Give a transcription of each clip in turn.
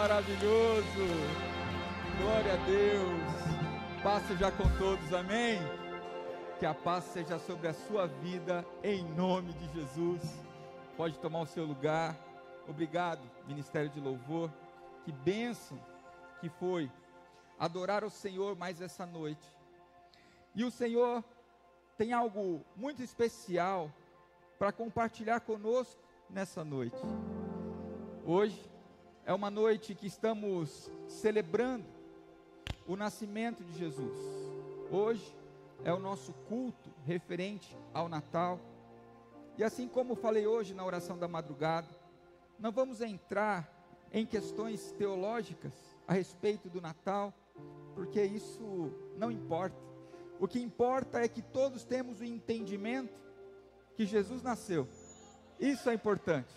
maravilhoso. Glória a Deus. Paz seja com todos, amém? Que a paz seja sobre a sua vida, em nome de Jesus. Pode tomar o seu lugar. Obrigado, Ministério de Louvor. Que bênção que foi adorar o Senhor mais essa noite. E o Senhor tem algo muito especial para compartilhar conosco nessa noite. Hoje é uma noite que estamos celebrando o nascimento de Jesus. Hoje é o nosso culto referente ao Natal. E assim como falei hoje na oração da madrugada, não vamos entrar em questões teológicas a respeito do Natal, porque isso não importa. O que importa é que todos temos o entendimento que Jesus nasceu. Isso é importante.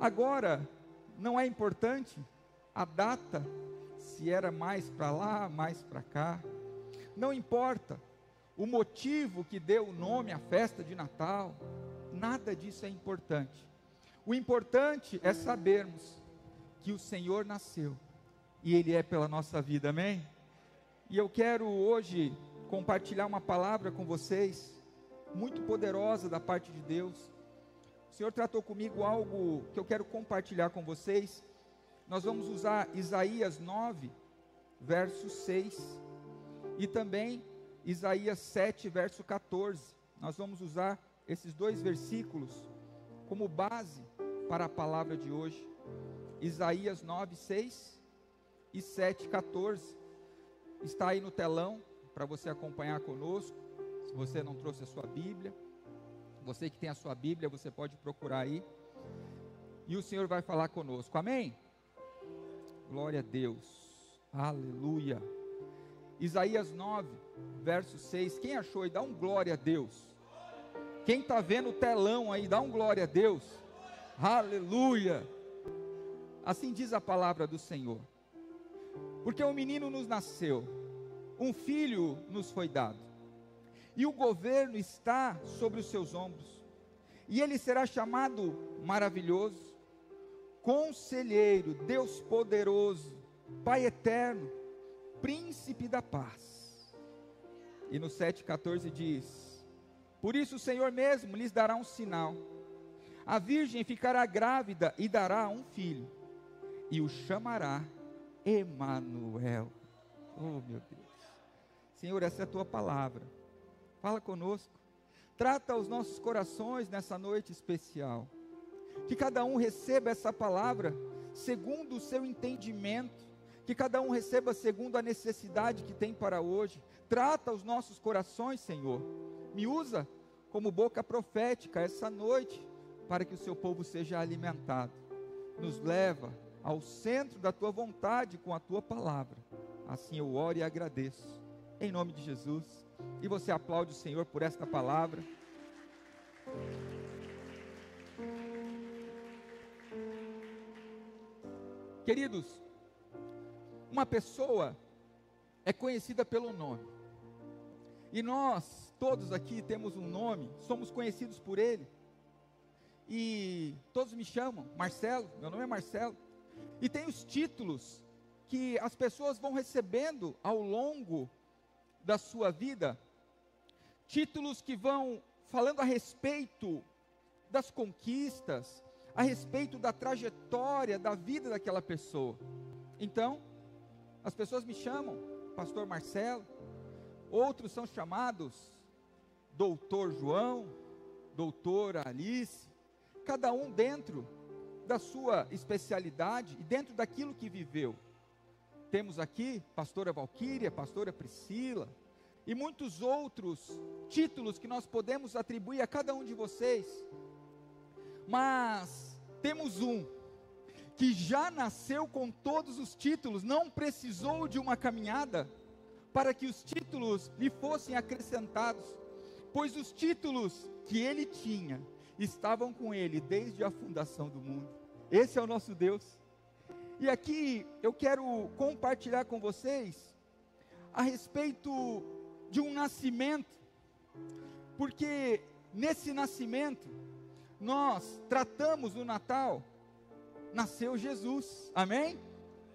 Agora, não é importante a data, se era mais para lá, mais para cá. Não importa o motivo que deu o nome à festa de Natal. Nada disso é importante. O importante é sabermos que o Senhor nasceu e Ele é pela nossa vida, amém? E eu quero hoje compartilhar uma palavra com vocês, muito poderosa da parte de Deus o Senhor tratou comigo algo que eu quero compartilhar com vocês. Nós vamos usar Isaías 9, verso 6, e também Isaías 7, verso 14. Nós vamos usar esses dois versículos como base para a palavra de hoje. Isaías 9, 6 e 7, 14. Está aí no telão para você acompanhar conosco. Se você não trouxe a sua Bíblia. Você que tem a sua Bíblia, você pode procurar aí. E o Senhor vai falar conosco. Amém? Glória a Deus. Aleluia. Isaías 9, verso 6. Quem achou aí? Dá um glória a Deus. Quem está vendo o telão aí, dá um glória a Deus. Aleluia. Assim diz a palavra do Senhor. Porque um menino nos nasceu, um filho nos foi dado e o governo está sobre os seus ombros. E ele será chamado maravilhoso, conselheiro, Deus poderoso, Pai eterno, príncipe da paz. E no 7,14 diz: Por isso o Senhor mesmo lhes dará um sinal. A virgem ficará grávida e dará um filho, e o chamará Emanuel. Oh meu Deus. Senhor, essa é a tua palavra Fala conosco. Trata os nossos corações nessa noite especial. Que cada um receba essa palavra segundo o seu entendimento. Que cada um receba segundo a necessidade que tem para hoje. Trata os nossos corações, Senhor. Me usa como boca profética essa noite para que o seu povo seja alimentado. Nos leva ao centro da tua vontade com a tua palavra. Assim eu oro e agradeço. Em nome de Jesus. E você aplaude o Senhor por esta palavra. Queridos, uma pessoa é conhecida pelo nome. E nós, todos aqui, temos um nome, somos conhecidos por ele. E todos me chamam Marcelo, meu nome é Marcelo. E tem os títulos que as pessoas vão recebendo ao longo da sua vida, títulos que vão falando a respeito das conquistas, a respeito da trajetória da vida daquela pessoa. Então, as pessoas me chamam Pastor Marcelo, outros são chamados Doutor João, Doutora Alice, cada um dentro da sua especialidade e dentro daquilo que viveu. Temos aqui pastora Valquíria, pastora Priscila e muitos outros títulos que nós podemos atribuir a cada um de vocês. Mas temos um que já nasceu com todos os títulos, não precisou de uma caminhada para que os títulos lhe fossem acrescentados, pois os títulos que ele tinha estavam com ele desde a fundação do mundo. Esse é o nosso Deus. E aqui eu quero compartilhar com vocês a respeito de um nascimento, porque nesse nascimento nós tratamos o Natal, nasceu Jesus, amém?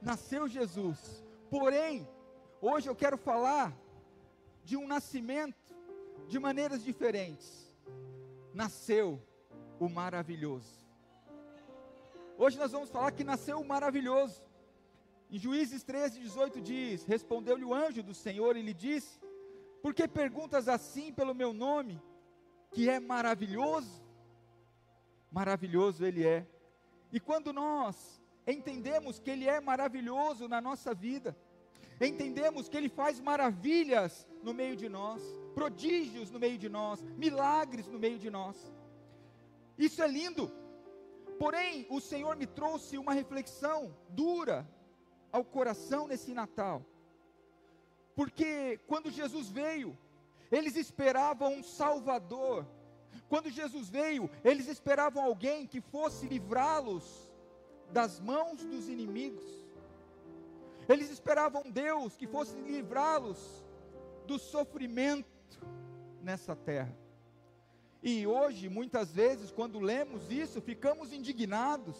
nasceu Jesus. Porém, hoje eu quero falar de um nascimento de maneiras diferentes. Nasceu o maravilhoso. Hoje nós vamos falar que nasceu o maravilhoso. Em Juízes 13, 18 diz: Respondeu-lhe o anjo do Senhor e lhe disse: Por que perguntas assim pelo meu nome, que é maravilhoso? Maravilhoso ele é. E quando nós entendemos que ele é maravilhoso na nossa vida, entendemos que ele faz maravilhas no meio de nós, prodígios no meio de nós, milagres no meio de nós. Isso é lindo. Porém, o Senhor me trouxe uma reflexão dura ao coração nesse Natal. Porque quando Jesus veio, eles esperavam um Salvador. Quando Jesus veio, eles esperavam alguém que fosse livrá-los das mãos dos inimigos. Eles esperavam Deus que fosse livrá-los do sofrimento nessa terra. E hoje, muitas vezes, quando lemos isso, ficamos indignados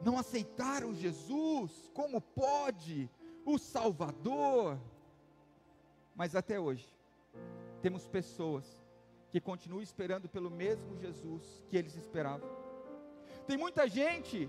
não aceitaram Jesus, como pode? O Salvador. Mas até hoje, temos pessoas que continuam esperando pelo mesmo Jesus que eles esperavam. Tem muita gente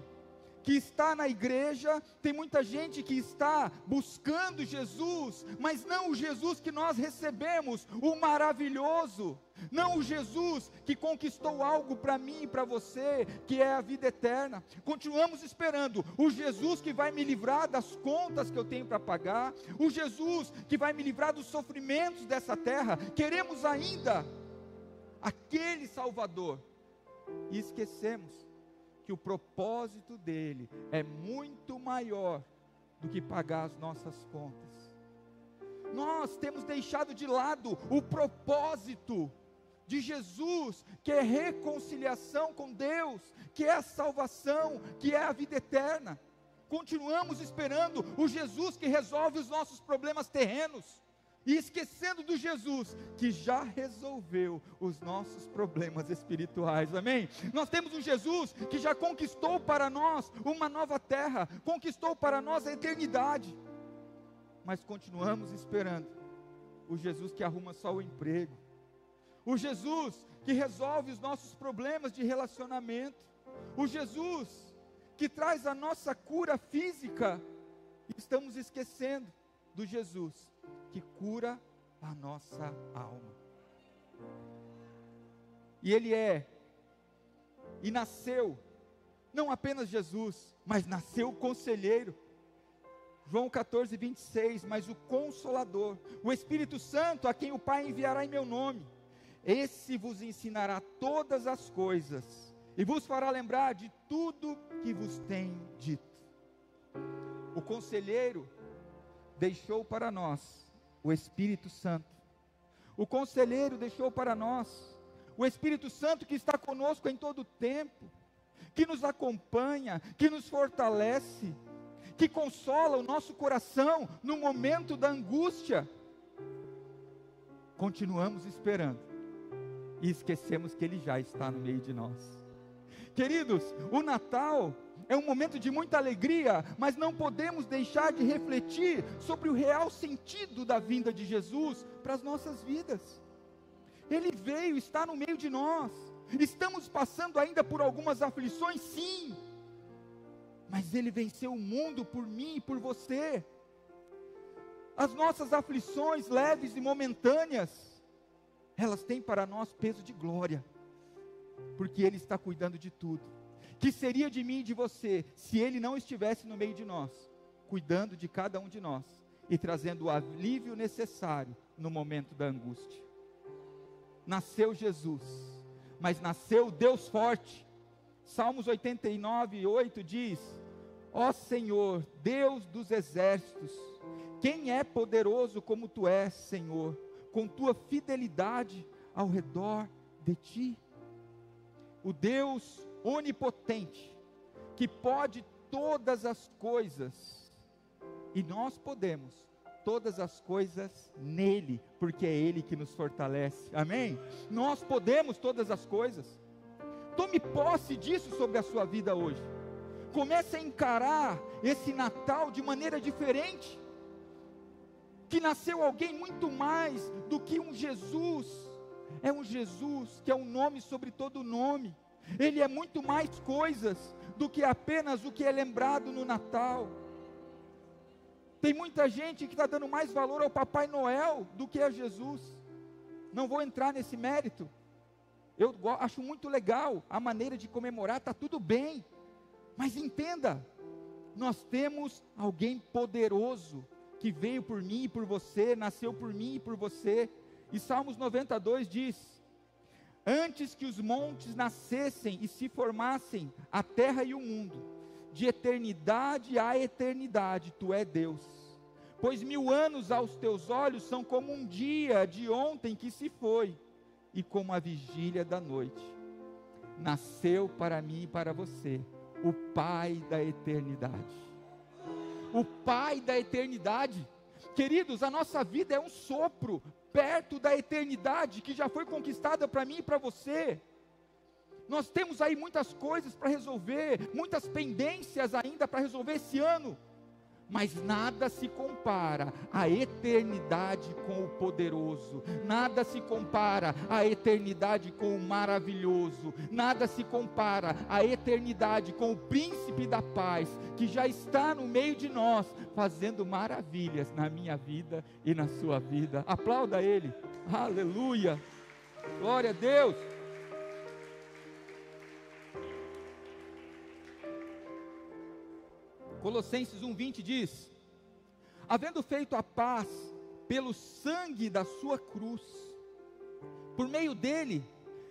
que está na igreja, tem muita gente que está buscando Jesus, mas não o Jesus que nós recebemos, o maravilhoso, não o Jesus que conquistou algo para mim e para você, que é a vida eterna. Continuamos esperando o Jesus que vai me livrar das contas que eu tenho para pagar, o Jesus que vai me livrar dos sofrimentos dessa terra. Queremos ainda aquele Salvador e esquecemos que o propósito dele é muito maior do que pagar as nossas contas. Nós temos deixado de lado o propósito de Jesus, que é reconciliação com Deus, que é a salvação, que é a vida eterna. Continuamos esperando o Jesus que resolve os nossos problemas terrenos e esquecendo do Jesus que já resolveu os nossos problemas espirituais, amém? Nós temos um Jesus que já conquistou para nós uma nova terra, conquistou para nós a eternidade, mas continuamos esperando o Jesus que arruma só o emprego, o Jesus que resolve os nossos problemas de relacionamento, o Jesus que traz a nossa cura física, estamos esquecendo do Jesus que cura a nossa alma. E Ele é, e nasceu, não apenas Jesus, mas nasceu o conselheiro. João 14, 26, mas o Consolador, o Espírito Santo, a quem o Pai enviará em meu nome, esse vos ensinará todas as coisas e vos fará lembrar de tudo que vos tem dito. O conselheiro deixou para nós o Espírito Santo. O conselheiro deixou para nós o Espírito Santo que está conosco em todo o tempo, que nos acompanha, que nos fortalece, que consola o nosso coração no momento da angústia. Continuamos esperando e esquecemos que Ele já está no meio de nós. Queridos, o Natal é um momento de muita alegria, mas não podemos deixar de refletir sobre o real sentido da vinda de Jesus para as nossas vidas. Ele veio, está no meio de nós. Estamos passando ainda por algumas aflições, sim, mas Ele venceu o mundo por mim e por você. As nossas aflições leves e momentâneas, elas têm para nós peso de glória, porque Ele está cuidando de tudo que seria de mim e de você se Ele não estivesse no meio de nós, cuidando de cada um de nós e trazendo o alívio necessário no momento da angústia? Nasceu Jesus, mas nasceu Deus forte. Salmos 89, 8 diz: Ó Senhor, Deus dos exércitos, quem é poderoso como tu és, Senhor, com tua fidelidade ao redor de ti? O Deus onipotente, que pode todas as coisas, e nós podemos todas as coisas nele, porque é ele que nos fortalece, amém? Nós podemos todas as coisas, tome posse disso sobre a sua vida hoje, Comece a encarar esse Natal de maneira diferente. Que nasceu alguém muito mais do que um Jesus. É um Jesus que é um nome sobre todo nome. Ele é muito mais coisas do que apenas o que é lembrado no Natal. Tem muita gente que está dando mais valor ao Papai Noel do que a Jesus. Não vou entrar nesse mérito. Eu acho muito legal a maneira de comemorar, está tudo bem. Mas entenda, nós temos alguém poderoso que veio por mim e por você, nasceu por mim e por você. E Salmos 92 diz: Antes que os montes nascessem e se formassem, a terra e o mundo, de eternidade a eternidade, tu é Deus. Pois mil anos aos teus olhos são como um dia de ontem que se foi, e como a vigília da noite. Nasceu para mim e para você o Pai da eternidade. O Pai da eternidade. Queridos, a nossa vida é um sopro perto da eternidade que já foi conquistada para mim e para você. Nós temos aí muitas coisas para resolver, muitas pendências ainda para resolver esse ano mas nada se compara à eternidade com o poderoso, nada se compara à eternidade com o maravilhoso, nada se compara à eternidade com o príncipe da paz, que já está no meio de nós, fazendo maravilhas na minha vida e na sua vida. Aplauda ele, aleluia, glória a Deus. Colossenses 1:20 diz: Havendo feito a paz pelo sangue da sua cruz, por meio dele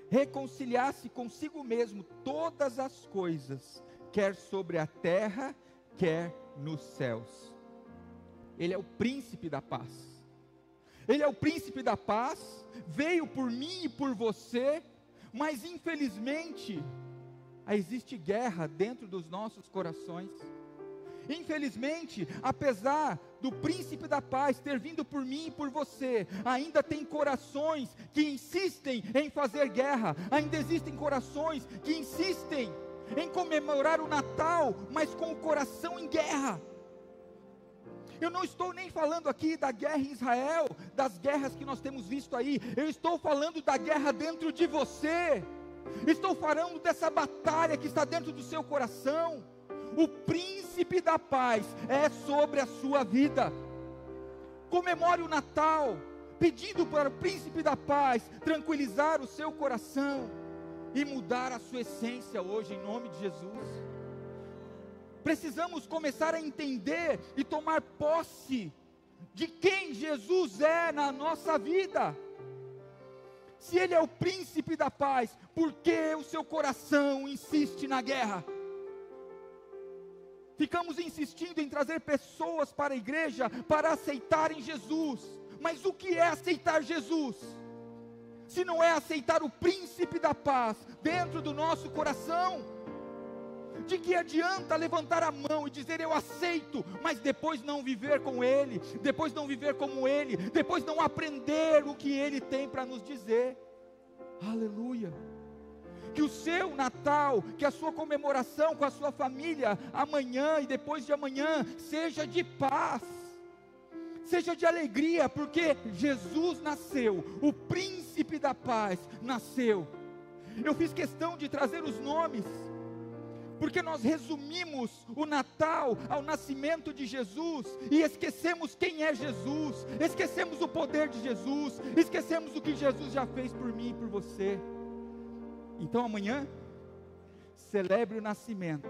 reconciliasse consigo mesmo todas as coisas, quer sobre a terra, quer nos céus. Ele é o príncipe da paz. Ele é o príncipe da paz, veio por mim e por você, mas infelizmente existe guerra dentro dos nossos corações. Infelizmente, apesar do príncipe da paz ter vindo por mim e por você, ainda tem corações que insistem em fazer guerra, ainda existem corações que insistem em comemorar o Natal, mas com o coração em guerra. Eu não estou nem falando aqui da guerra em Israel, das guerras que nós temos visto aí, eu estou falando da guerra dentro de você. Estou falando dessa batalha que está dentro do seu coração o príncipe da paz é sobre a sua vida. Comemore o Natal, pedindo para o príncipe da paz tranquilizar o seu coração e mudar a sua essência hoje, em nome de Jesus. Precisamos começar a entender e tomar posse de quem Jesus é na nossa vida. Se Ele é o príncipe da paz, por que o seu coração insiste na guerra? Ficamos insistindo em trazer pessoas para a igreja para aceitarem Jesus. Mas o que é aceitar Jesus? Se não é aceitar o príncipe da paz dentro do nosso coração, de que adianta levantar a mão e dizer eu aceito, mas depois não viver com Ele, depois não viver como Ele, depois não aprender o que Ele tem para nos dizer. Aleluia que o seu Natal, que a sua comemoração com a sua família, amanhã e depois de amanhã, seja de paz, seja de alegria, porque Jesus nasceu, o príncipe da paz nasceu. Eu fiz questão de trazer os nomes, porque nós resumimos o Natal ao nascimento de Jesus e esquecemos quem é Jesus, esquecemos o poder de Jesus, esquecemos o que Jesus já fez por mim e por você. Então amanhã, celebre o nascimento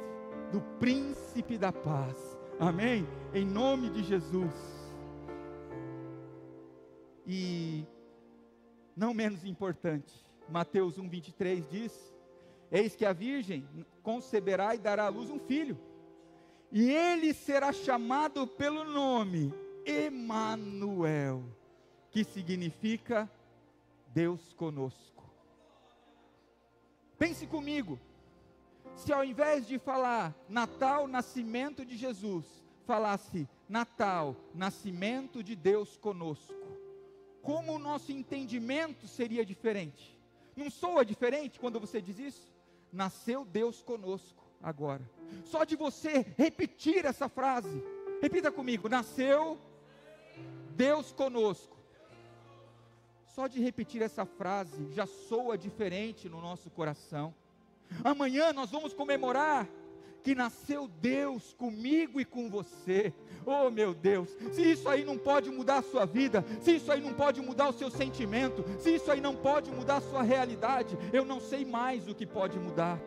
do príncipe da paz. Amém? Em nome de Jesus. E não menos importante, Mateus 1:23 diz: Eis que a virgem conceberá e dará à luz um filho, e ele será chamado pelo nome Emanuel, que significa Deus conosco. Pense comigo, se ao invés de falar Natal, nascimento de Jesus, falasse Natal, nascimento de Deus conosco, como o nosso entendimento seria diferente? Não soa diferente quando você diz isso? Nasceu Deus conosco. agora. Só de você repetir essa frase. Repita comigo: nasceu Deus conosco. Só de repetir essa frase já soa diferente no nosso coração. Amanhã nós vamos comemorar que nasceu Deus comigo e com você. Oh meu Deus, se isso aí não pode mudar a sua vida, se isso aí não pode mudar o seu sentimento, se isso aí não pode mudar a sua realidade, eu não sei mais o que pode mudar.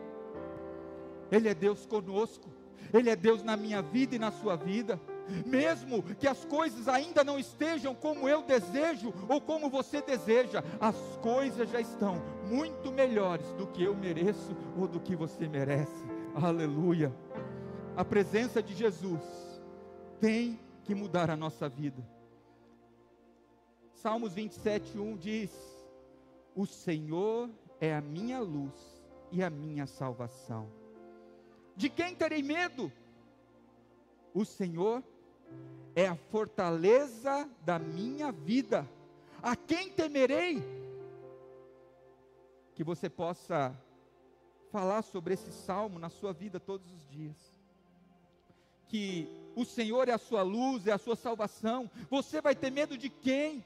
Ele é Deus conosco, Ele é Deus na minha vida e na sua vida. Mesmo que as coisas ainda não estejam como eu desejo ou como você deseja, as coisas já estão muito melhores do que eu mereço ou do que você merece. Aleluia. A presença de Jesus tem que mudar a nossa vida. Salmos 27, 1 diz: O Senhor é a minha luz e a minha salvação. De quem terei medo? O Senhor é a fortaleza da minha vida. A quem temerei? Que você possa falar sobre esse salmo na sua vida todos os dias. Que o Senhor é a sua luz, é a sua salvação. Você vai ter medo de quem?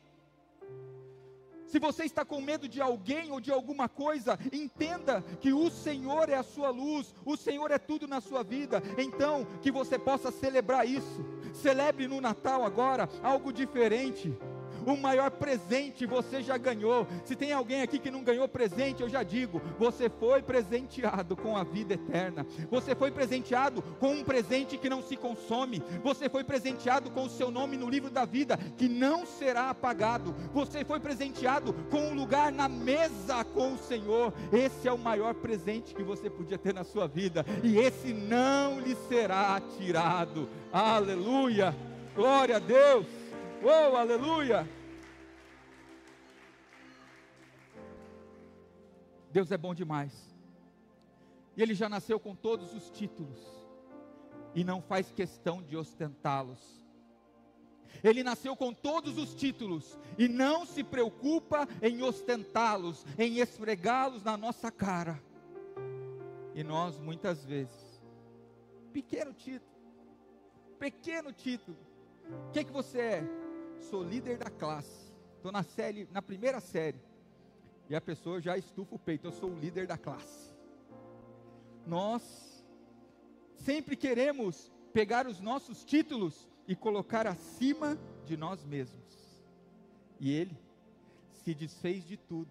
Se você está com medo de alguém ou de alguma coisa, entenda que o Senhor é a sua luz, o Senhor é tudo na sua vida. Então, que você possa celebrar isso. Celebre no Natal agora algo diferente o maior presente você já ganhou. Se tem alguém aqui que não ganhou presente, eu já digo: você foi presenteado com a vida eterna. Você foi presenteado com um presente que não se consome. Você foi presenteado com o seu nome no livro da vida que não será apagado. Você foi presenteado com um lugar na mesa com o Senhor. Esse é o maior presente que você podia ter na sua vida e esse não lhe será tirado. Aleluia! Glória a Deus! Oh, aleluia! Deus é bom demais. E ele já nasceu com todos os títulos e não faz questão de ostentá-los. Ele nasceu com todos os títulos e não se preocupa em ostentá-los, em esfregá-los na nossa cara. E nós muitas vezes, pequeno título, pequeno título. O que, que você é? Sou líder da classe. Estou na série, na primeira série e a pessoa já estufa o peito, eu sou o líder da classe. Nós sempre queremos pegar os nossos títulos e colocar acima de nós mesmos. E ele se desfez de tudo,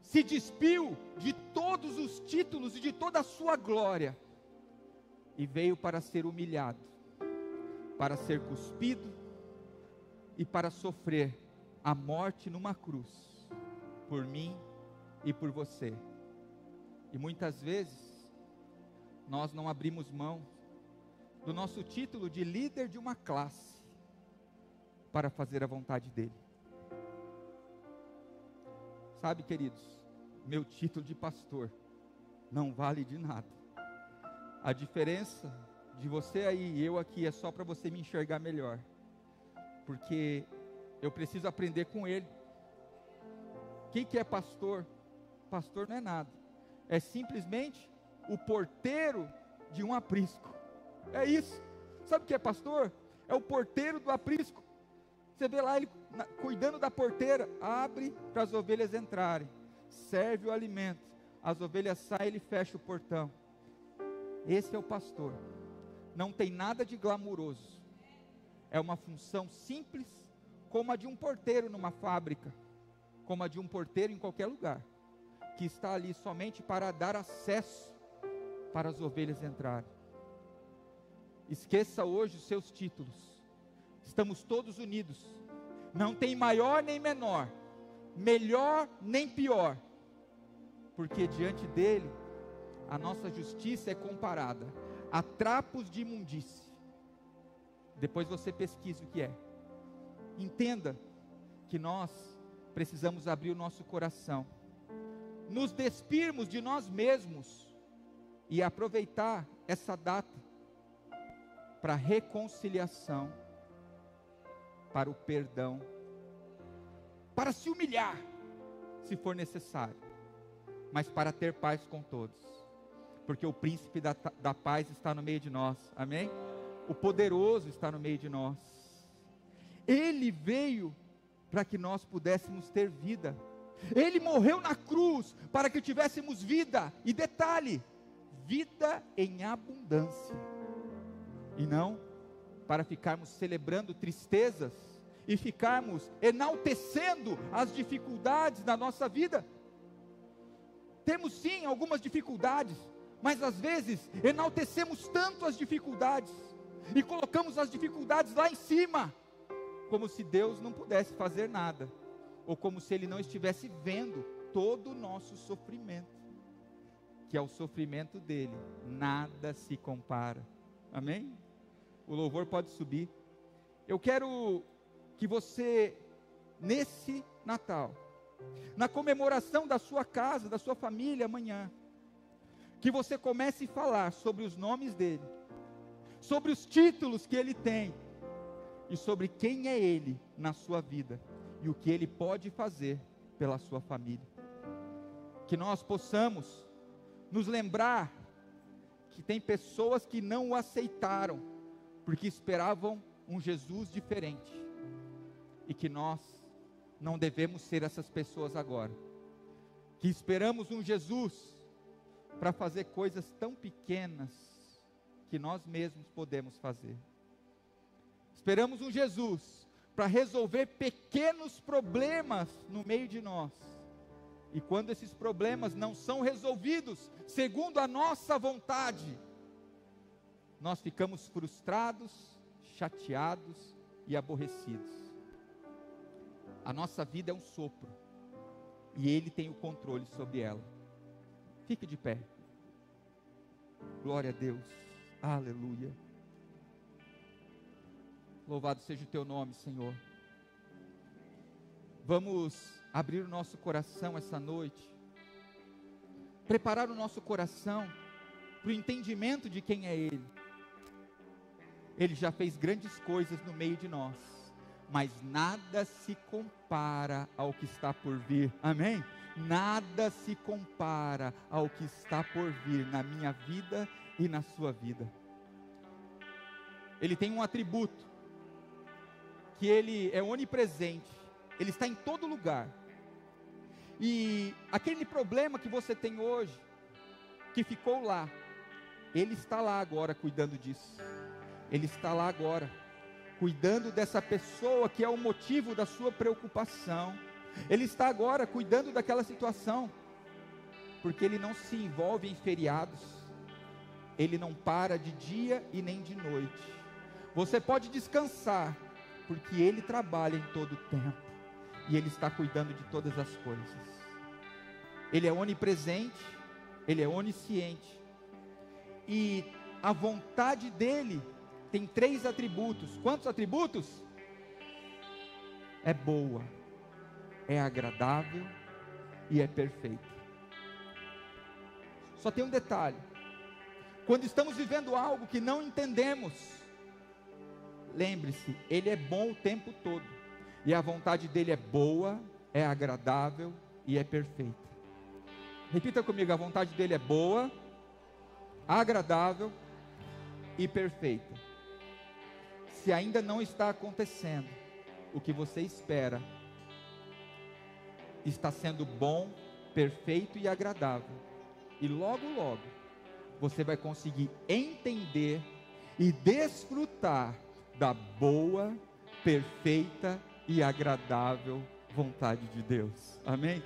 se despiu de todos os títulos e de toda a sua glória, e veio para ser humilhado, para ser cuspido e para sofrer a morte numa cruz por mim e por você. E muitas vezes nós não abrimos mão do nosso título de líder de uma classe para fazer a vontade dele. Sabe, queridos, meu título de pastor não vale de nada. A diferença de você aí e eu aqui é só para você me enxergar melhor. Porque eu preciso aprender com ele. Quem que é pastor? Pastor não é nada. É simplesmente o porteiro de um aprisco. É isso. Sabe o que é pastor? É o porteiro do aprisco. Você vê lá ele cuidando da porteira, abre para as ovelhas entrarem, serve o alimento, as ovelhas saem, ele fecha o portão. Esse é o pastor. Não tem nada de glamuroso. É uma função simples, como a de um porteiro numa fábrica como a de um porteiro em qualquer lugar, que está ali somente para dar acesso para as ovelhas entrarem. Esqueça hoje os seus títulos. Estamos todos unidos. Não tem maior nem menor, melhor nem pior, porque diante dele a nossa justiça é comparada a trapos de imundície. Depois você pesquisa o que é. Entenda que nós precisamos abrir o nosso coração, nos despirmos de nós mesmos e aproveitar essa data para reconciliação, para o perdão, para se humilhar, se for necessário, mas para ter paz com todos. porque o príncipe da, da paz está no meio de nós, amém? O poderoso está no meio de nós. Ele veio para que nós pudéssemos ter vida. Ele morreu na cruz para que tivéssemos vida. E detalhe, vida em abundância. E não para ficarmos celebrando tristezas e ficarmos enaltecendo as dificuldades da nossa vida. Temos sim algumas dificuldades, mas às vezes enaltecemos tanto as dificuldades e colocamos as dificuldades lá em cima, como se Deus não pudesse fazer nada, ou como se Ele não estivesse vendo todo o nosso sofrimento, que ao sofrimento dele nada se compara. Amém? O louvor pode subir. Eu quero que você, nesse Natal, na comemoração da sua casa, da sua família amanhã, que você comece a falar sobre os nomes dele, sobre os títulos que ele tem e sobre quem é ele na sua vida e o que ele pode fazer pela sua família. Que nós possamos nos lembrar que tem pessoas que não o aceitaram porque esperavam um Jesus diferente e que nós não devemos ser essas pessoas agora. Que esperamos um Jesus para fazer coisas tão pequenas que nós mesmos podemos fazer. Esperamos um Jesus para resolver pequenos problemas no meio de nós. E quando esses problemas não são resolvidos segundo a nossa vontade, nós ficamos frustrados, chateados e aborrecidos. A nossa vida é um sopro. E Ele tem o controle sobre ela. Fique de pé. Glória a Deus. Aleluia. Louvado seja o teu nome, Senhor. Vamos abrir o nosso coração essa noite. Preparar o nosso coração para o entendimento de quem é Ele. Ele já fez grandes coisas no meio de nós mas nada se compara ao que está por vir. Amém? Nada se compara ao que está por vir na minha vida e na sua vida. Ele tem um atributo que ele é onipresente, ele está em todo lugar. E aquele problema que você tem hoje, que ficou lá, ele está lá agora cuidando disso. Ele está lá agora cuidando dessa pessoa que é o motivo da sua preocupação. Ele está agora cuidando daquela situação, porque ele não se envolve em feriados, ele não para de dia e nem de noite. Você pode descansar, porque ele trabalha em todo o tempo e ele está cuidando de todas as coisas. Ele é onipresente, ele é onisciente, e a vontade dele tem três atributos. Quantos atributos? É boa, é agradável e é perfeita. Só tem um detalhe: quando estamos vivendo algo que não entendemos, lembre-se, Ele é bom o tempo todo, e a vontade dele é boa, é agradável e é perfeita. Repita comigo: a vontade dele é boa, agradável e perfeita se ainda não está acontecendo o que você espera, está sendo bom, perfeito e agradável. E logo, logo, você vai conseguir entender e desfrutar da boa, perfeita e agradável vontade de Deus. Amém?